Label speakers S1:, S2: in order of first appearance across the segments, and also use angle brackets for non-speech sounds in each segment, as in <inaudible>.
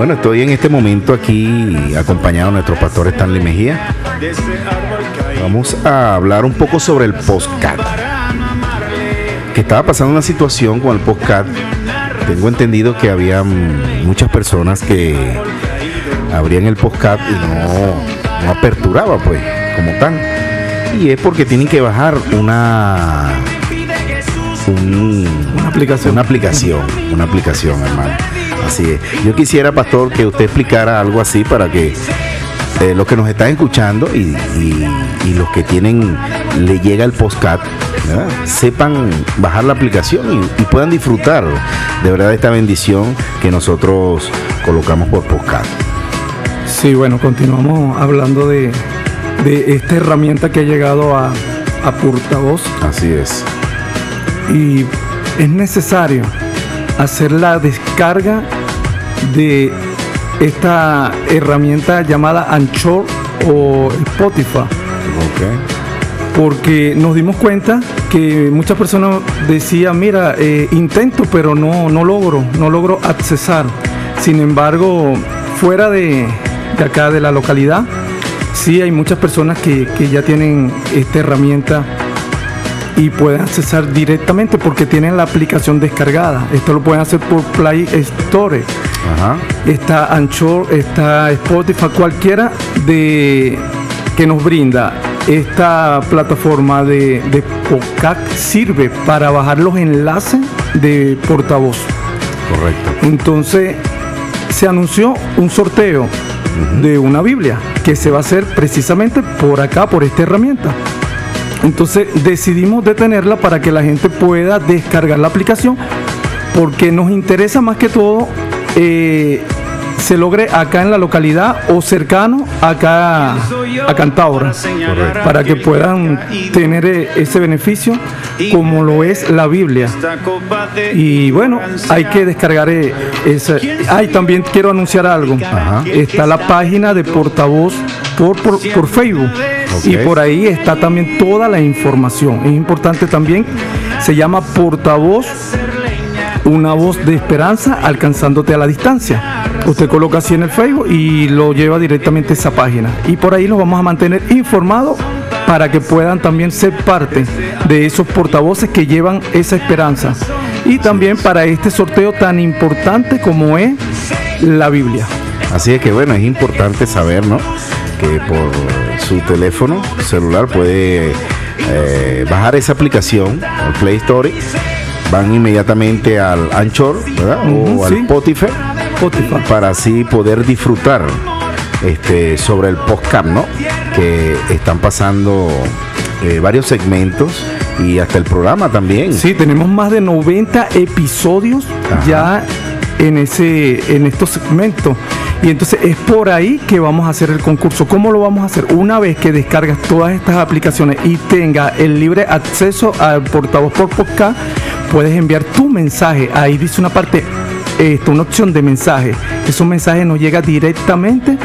S1: Bueno, estoy en este momento aquí acompañado de nuestro pastor Stanley Mejía. Vamos a hablar un poco sobre el postcat. Que estaba pasando una situación con el postcat. Tengo entendido que había muchas personas que abrían el postcat y no, no aperturaba, pues, como tal. Y es porque tienen que bajar una una aplicación. Una aplicación, una aplicación, hermano. Así es. Yo quisiera, pastor, que usted explicara algo así para que eh, los que nos están escuchando y, los que tienen, le llega el postcat, sepan bajar la aplicación y, puedan disfrutar de verdad esta bendición que nosotros colocamos por postcat.
S2: Sí, bueno, continuamos hablando de, esta herramienta que ha llegado a, a Portavoz.
S1: Así es
S2: y es necesario hacer la descarga de esta herramienta llamada Anchor o Spotify. Porque nos dimos cuenta que muchas personas decían, mira, eh, intento, pero no, no logro, no logro accesar. Sin embargo, fuera de, de acá, de la localidad, sí hay muchas personas que, que ya tienen esta herramienta y pueden accesar directamente porque tienen la aplicación descargada. Esto lo pueden hacer por Play Store. Está Anchor, está Spotify, cualquiera de que nos brinda esta plataforma de, de podcast sirve para bajar los enlaces de portavoz.
S1: Correcto.
S2: Entonces se anunció un sorteo de una Biblia que se va a hacer precisamente por acá, por esta herramienta. Entonces decidimos detenerla para que la gente pueda descargar la aplicación porque nos interesa más que todo eh, se logre acá en la localidad o cercano acá a Cantabria para que puedan tener eh, ese beneficio como lo es la Biblia. Y bueno hay que descargar eh, esa ay también quiero anunciar algo. Está la página de portavoz por, por Facebook y por ahí está también toda la información. Es importante también, se llama portavoz, una voz de esperanza alcanzándote a la distancia. Usted coloca así en el Facebook y lo lleva directamente a esa página. Y por ahí los vamos a mantener informados para que puedan también ser parte de esos portavoces que llevan esa esperanza. Y también para este sorteo tan importante como es la Biblia.
S1: Así es que bueno, es importante saber, ¿no? Que por su teléfono celular puede eh, bajar esa aplicación, al Play Store, van inmediatamente al Anchor o al Spotify, para así poder disfrutar este, sobre el podcast, ¿no? Que están pasando eh, varios segmentos y hasta el programa también.
S2: Sí, tenemos más de 90 episodios ya en ese en estos segmentos y entonces es por ahí que vamos a hacer el concurso. ¿Cómo lo vamos a hacer? Una vez que descargas todas estas aplicaciones y tenga el libre acceso al portavoz por podcast, puedes enviar tu mensaje. Ahí dice una parte, esto, una opción de mensaje. Esos mensajes nos llega directamente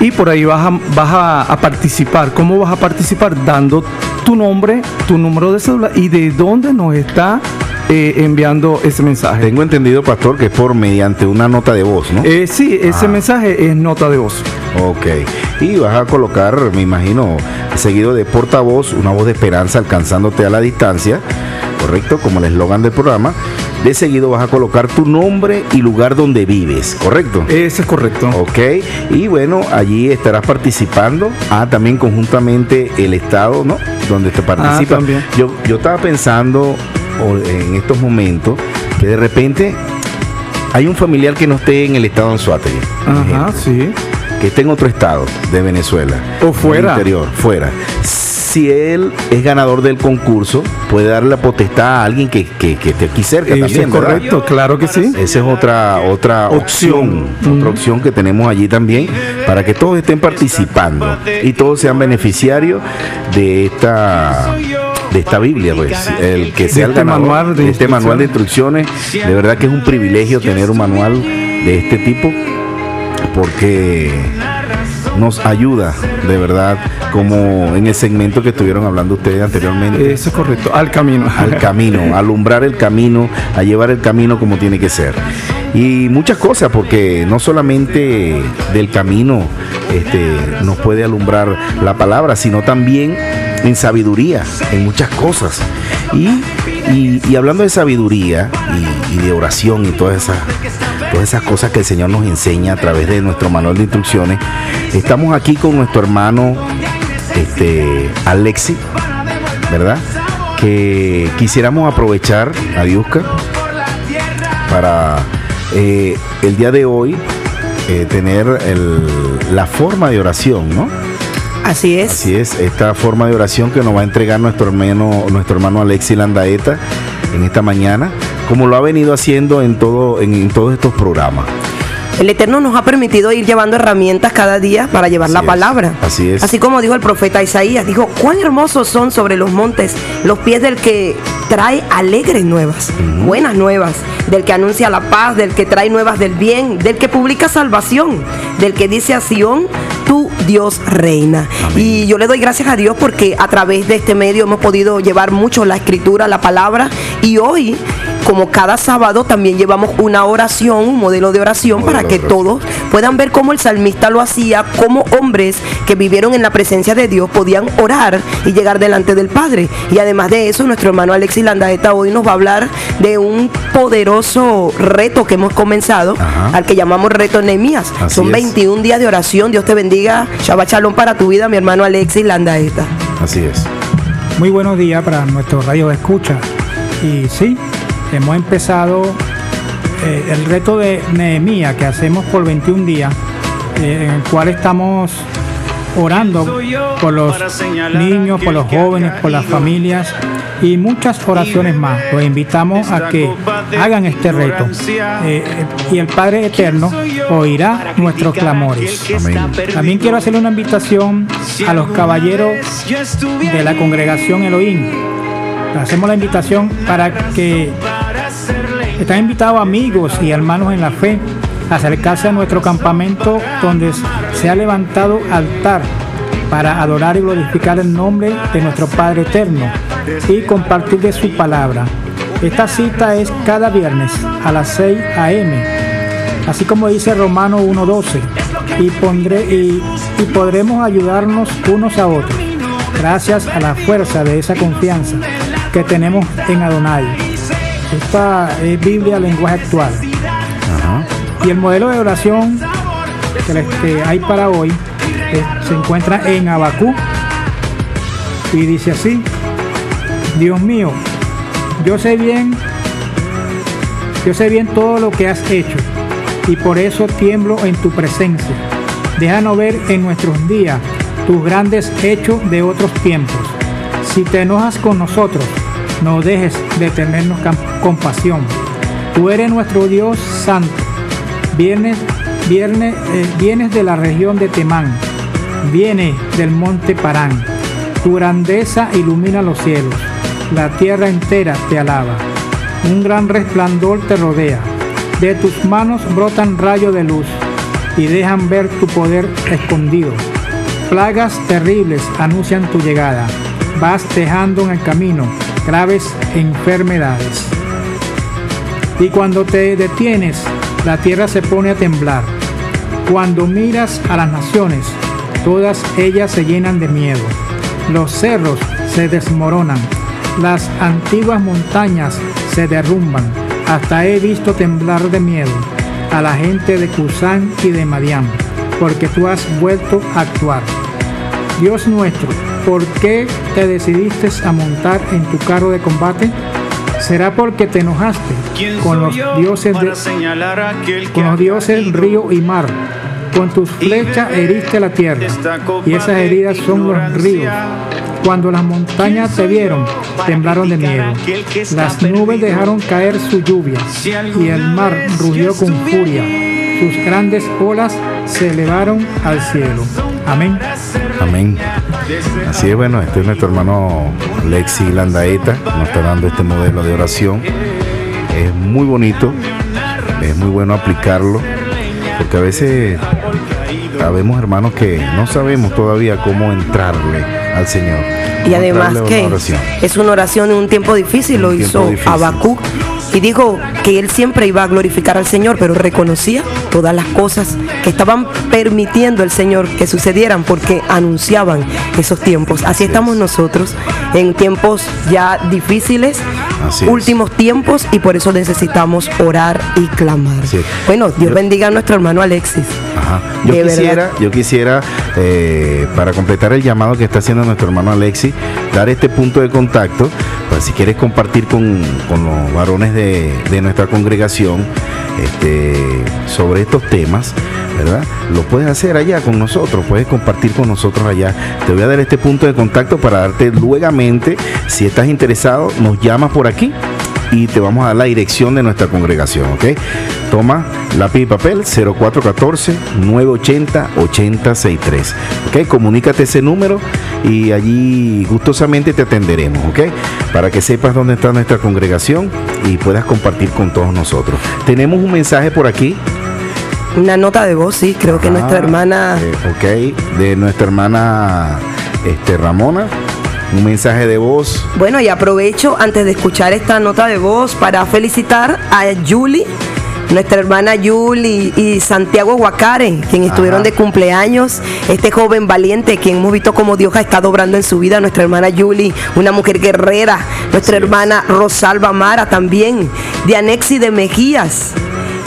S2: y por ahí vas a, a, participar. ¿Cómo vas a participar? Dando tu nombre, tu número de cédula y de dónde nos está eh, enviando ese mensaje.
S1: Tengo entendido, pastor, que es por mediante una nota de voz, ¿no?
S2: Eh, sí, ese ah. mensaje es nota de voz.
S1: Ok. Y vas a colocar, me imagino, seguido de portavoz, una voz de esperanza alcanzándote a la distancia, ¿correcto? Como el eslogan del programa. De seguido vas a colocar tu nombre y lugar donde vives, ¿correcto?
S2: Ese es correcto.
S1: Ok. Y bueno, allí estarás participando. Ah, también conjuntamente el estado, ¿no? Donde te participa. Ah, yo, yo estaba pensando en estos momentos que de repente hay un familiar que no esté en el estado de Anzuategui.
S2: Ajá, sí.
S1: Que esté en otro estado de Venezuela.
S2: O fuera.
S1: Interior, fuera. Si él es ganador del concurso, puede darle la potestad a alguien que, que, esté aquí cerca
S2: Eso
S1: también.
S2: Es correcto, claro que sí.
S1: Esa es otra, otra opción, otra opción que tenemos allí también, para que todos estén participando y todos sean beneficiarios de esta de esta Biblia, pues, el que sea este manual de, este manual de instrucciones, de verdad que es un privilegio tener un manual de este tipo, porque nos ayuda de verdad, como en el segmento que estuvieron hablando ustedes anteriormente.
S2: Eso es correcto, al camino.
S1: Al camino, <laughs> alumbrar el camino, a llevar el camino como tiene que ser. y muchas cosas, porque no solamente del camino este, nos puede alumbrar la palabra, sino también en sabiduría, en muchas cosas. Y, hablando de sabiduría y, de oración y todas esas, todas esas cosas que el Señor nos enseña a través de nuestro manual de instrucciones, estamos aquí con nuestro hermano este, Alexi, ¿verdad? Que quisiéramos aprovechar, a Diosca, para eh, el día de hoy eh, tener la forma de oración, ¿no?
S3: Así es.
S1: Así es, esta forma de oración que nos va a entregar nuestro hermano, nuestro hermano Alexi Landaeta en esta mañana, como lo ha venido haciendo en, todo, en todos estos programas.
S3: El Eterno nos ha permitido ir llevando herramientas cada día para llevar la palabra.
S1: Así es.
S3: Así como dijo el profeta Isaías, dijo, cuán hermosos son sobre los montes los pies del que trae alegres nuevas, buenas nuevas, del que anuncia la paz, del que trae nuevas del bien, del que publica salvación, del que dice a Sión, tu Dios reina. Y yo le doy gracias a Dios porque a través de este medio hemos podido llevar mucho la escritura, la palabra, y hoy como cada sábado también llevamos una oración, un modelo de oración para que todos puedan ver cómo el salmista lo hacía, cómo hombres que vivieron en la presencia de Dios podían orar y llegar delante del Padre. Y además de eso, nuestro hermano Alexis Landaeta hoy nos va a hablar de un poderoso reto que hemos comenzado, al que llamamos reto Nehemías. Son 21 días de oración. Dios te bendiga. Shabbat Shalom para tu vida, mi hermano Alexis Landaeta.
S1: Así es.
S4: Muy buenos días para nuestro radio de escucha. Y sí, hemos empezado eh, el reto de Nehemías que hacemos por 21 días, eh, en el cual estamos orando por los niños, por los jóvenes, por las familias y muchas oraciones más. Los invitamos a que hagan este reto eh, y el Padre Eterno oirá nuestros clamores. También quiero hacerle una invitación a los caballeros de la congregación Elohim. Hacemos la invitación para que están invitados amigos y hermanos en la fe a acercarse a nuestro campamento donde se ha levantado altar para adorar y glorificar el nombre de nuestro Padre Eterno y compartir de su palabra. Esta cita es cada viernes a las 6 a.m., así como dice Romano 1.12, y, pondré, y, y podremos ayudarnos unos a otros, gracias a la fuerza de esa confianza que tenemos en Adonai. Esta es Biblia lenguaje actual. Y el modelo de oración que, hay para hoy eh, se encuentra en Abacú y dice así, Dios mío, yo sé bien, yo sé bien todo lo que has hecho y por eso tiemblo en tu presencia. Déjanos ver en nuestros días tus grandes hechos de otros tiempos. Si te enojas con nosotros, no dejes de tenernos compasión. Tú eres nuestro Dios santo. Vienes, vienes, eh, vienes de la región de Temán. Viene del monte Parán. Tu grandeza ilumina los cielos. La tierra entera te alaba. Un gran resplandor te rodea. De tus manos brotan rayos de luz y dejan ver tu poder escondido. Plagas terribles anuncian tu llegada. Vas dejando en el camino graves enfermedades. Y cuando te detienes, la tierra se pone a temblar. Cuando miras a las naciones, todas ellas se llenan de miedo. Los cerros se desmoronan, las antiguas montañas se derrumban. Hasta he visto temblar de miedo a la gente de Cusán y de Madián, porque tú has vuelto a actuar. Dios nuestro, ¿por qué te decidiste a montar en tu carro de combate? ¿Será porque te enojaste con los dioses de, con los dioses río y mar? Con tus flechas heriste la tierra y esas heridas son los ríos. Cuando las montañas te vieron, temblaron de miedo. Las nubes dejaron caer su lluvia y el mar rugió con furia. Sus grandes olas se elevaron al cielo. Amén.
S1: Amén. Así es, bueno, este es nuestro hermano Lexi Landaeta, nos está dando este modelo de oración. Es muy bonito, es muy bueno aplicarlo, porque a veces sabemos, hermanos, que no sabemos todavía cómo entrarle al Señor.
S3: Y además que es una oración en un tiempo difícil, lo hizo Habacuc y dijo que él siempre iba a glorificar al Señor, pero reconocía todas las cosas que estaban permitiendo el Señor que sucedieran porque anunciaban esos tiempos. Así, estamos nosotros en tiempos ya difíciles, últimos tiempos y por eso necesitamos orar y clamar. Bueno, Dios bendiga a nuestro hermano Alexis.
S1: Yo, quisiera, yo quisiera, eh, para completar el llamado que está haciendo nuestro hermano Alexis, dar este punto de contacto, pues si quieres compartir con, los varones de, nuestra congregación este, sobre estos temas, ¿verdad? Lo puedes hacer allá con nosotros, puedes compartir con nosotros allá. Te voy a dar este punto de contacto para darte luegamente, si estás interesado, nos llamas por aquí y te vamos a dar la dirección de nuestra congregación, ¿ok? Toma lápiz y papel 0414-980-8063, ¿ok? Comunícate ese número y allí gustosamente te atenderemos, ¿ok? Para que sepas dónde está nuestra congregación y puedas compartir con todos nosotros. Tenemos un mensaje por aquí
S3: una nota de voz, sí, creo que nuestra hermana.
S1: Eh, ok, de nuestra hermana este, Ramona un mensaje de voz.
S3: Bueno, y aprovecho antes de escuchar esta nota de voz para felicitar a Julie nuestra hermana Yuli y Santiago Guacare, quien estuvieron de cumpleaños, este joven valiente, quien hemos visto como Dios ha estado obrando en su vida, nuestra hermana Yuli, una mujer guerrera, nuestra hermana Rosalba Mara también, de Anexi de Mejías,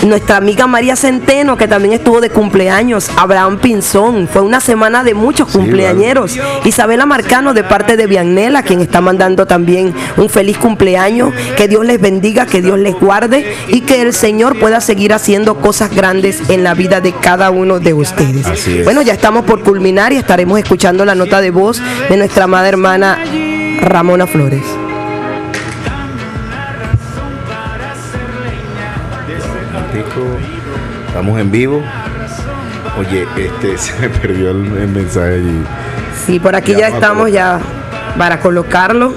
S3: nuestra amiga María Centeno, que también estuvo de cumpleaños, Abraham Pinzón, fue una semana de muchos cumpleañeros, Isabela Marcano de parte de Vianela, quien está mandando también un feliz cumpleaños, que Dios les bendiga, que Dios les guarde y que el Señor pueda seguir haciendo cosas grandes en la vida de cada uno de ustedes. Bueno, ya estamos por culminar y estaremos escuchando la nota de voz de nuestra amada hermana Ramona Flores.
S1: Estamos en vivo. Oye, este <laughs> se me perdió el, mensaje allí.
S3: Sí, por aquí ya, estamos ya para colocarlo.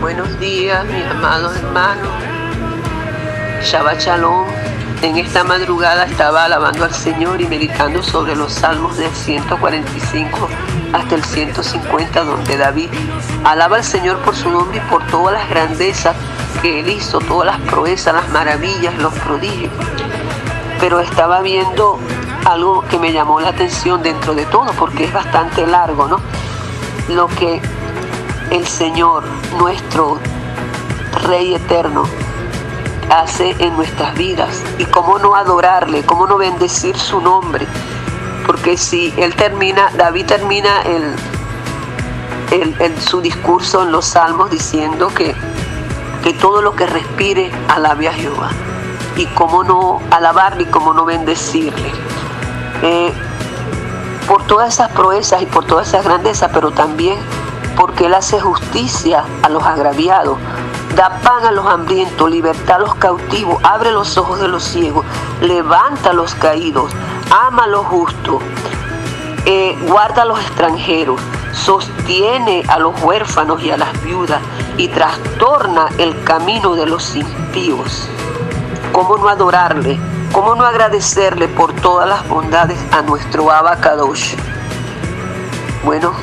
S5: Buenos días, mis amados hermanos. Shabbat Shalom. En esta madrugada estaba alabando al Señor y meditando sobre los salmos del 145 hasta el 150, donde David alaba al Señor por su nombre y por todas las grandezas que él hizo, todas las proezas, las maravillas, los prodigios. Pero estaba viendo algo que me llamó la atención dentro de todo, porque es bastante largo, ¿no? Lo que el Señor, nuestro Rey eterno, hace en nuestras vidas y cómo no adorarle, cómo no bendecir su nombre. Porque si él termina, David termina el, su discurso en los salmos diciendo que que todo lo que respire alabe a Jehová. Y cómo no alabarle y cómo no bendecirle. Eh, por todas esas proezas y por todas esas grandezas, pero también porque Él hace justicia a los agraviados, da pan a los hambrientos, libertad a los cautivos, abre los ojos de los ciegos, levanta a los caídos, ama a los justos, eh, guarda a los extranjeros, sostiene a los huérfanos y a las viudas y trastorna el camino de los impíos. ¿Cómo no adorarle? ¿Cómo no agradecerle por todas las bondades a nuestro Abacadosh? Bueno,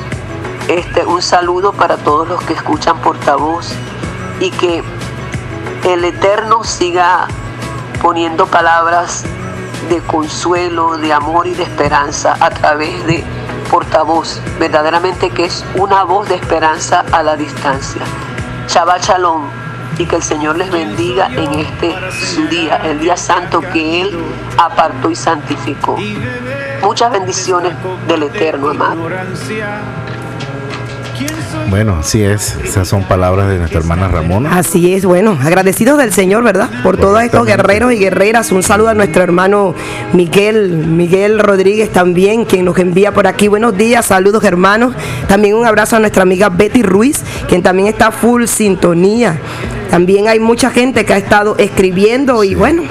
S5: este un saludo para todos los que escuchan portavoz y que el Eterno siga poniendo palabras de consuelo, de amor y de esperanza a través de portavoz, verdaderamente que es una voz de esperanza a la distancia. Shabbat Shalom y que el Señor les bendiga en este su día, el día santo que Él apartó y santificó. Muchas bendiciones del Eterno, amado.
S1: Bueno, así es. Esas son palabras de nuestra hermana Ramona.
S3: Así es, bueno, agradecidos del Señor, ¿verdad? Por todos estos guerreros y guerreras. Un saludo a nuestro hermano Miguel, Miguel Rodríguez también, quien nos envía por aquí. Buenos días, saludos hermanos. También un abrazo a nuestra amiga Betty Ruiz, quien también está full sintonía. También hay mucha gente que ha estado escribiendo y bueno,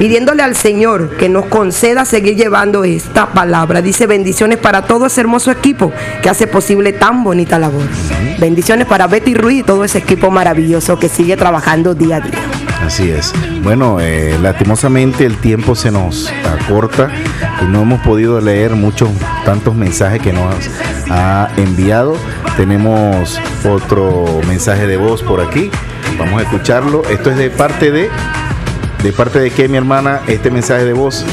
S3: pidiéndole al Señor que nos conceda seguir llevando esta palabra. Dice bendiciones para todo ese hermoso equipo que hace posible tan bonita labor. Bendiciones para Betty Ruiz y todo ese equipo maravilloso que sigue trabajando día a día.
S1: Así es. Bueno, eh, lastimosamente el tiempo se nos acorta y no hemos podido leer muchos, tantos mensajes que nos ha enviado. Tenemos otro mensaje de voz por aquí. Vamos a escucharlo. Esto es de parte de. ¿De parte de qué, mi hermana? Este mensaje de voz.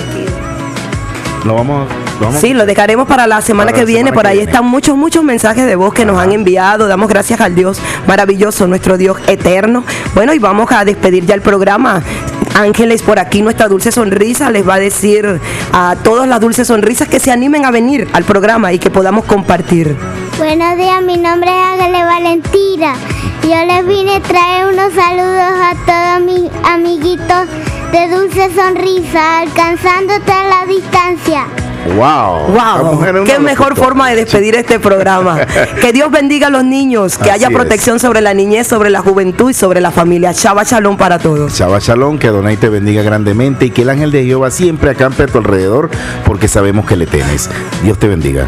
S1: Lo vamos, lo vamos
S3: Sí, lo dejaremos para la semana
S1: Para
S3: que
S1: la
S3: viene.
S1: semana
S3: Por
S1: que
S3: ahí
S1: viene.
S3: están muchos, muchos mensajes de voz que nos han enviado. Damos gracias al Dios maravilloso, nuestro Dios eterno. Bueno, y vamos a despedir ya el programa. Ángeles, por aquí nuestra dulce sonrisa les va a decir a todas las dulces sonrisas que se animen a venir al programa y que podamos compartir.
S6: Buenos días, mi nombre es Ángeles Valentina. Yo les vine a traer unos saludos a todos mis amiguitos de Dulce Sonrisa, alcanzándote a la distancia.
S1: ¡Wow!
S3: ¡Wow! ¡Qué mejor forma de despedir este programa! <laughs> Que Dios bendiga a los niños, que
S1: Así
S3: haya
S1: es.
S3: protección sobre la niñez, sobre la juventud y sobre la familia. Shabbat Shalom para todos.
S1: Shabbat Shalom, que Adonai te bendiga grandemente y que el ángel de Jehová siempre acampe a tu alrededor porque sabemos que le temes. Dios te bendiga.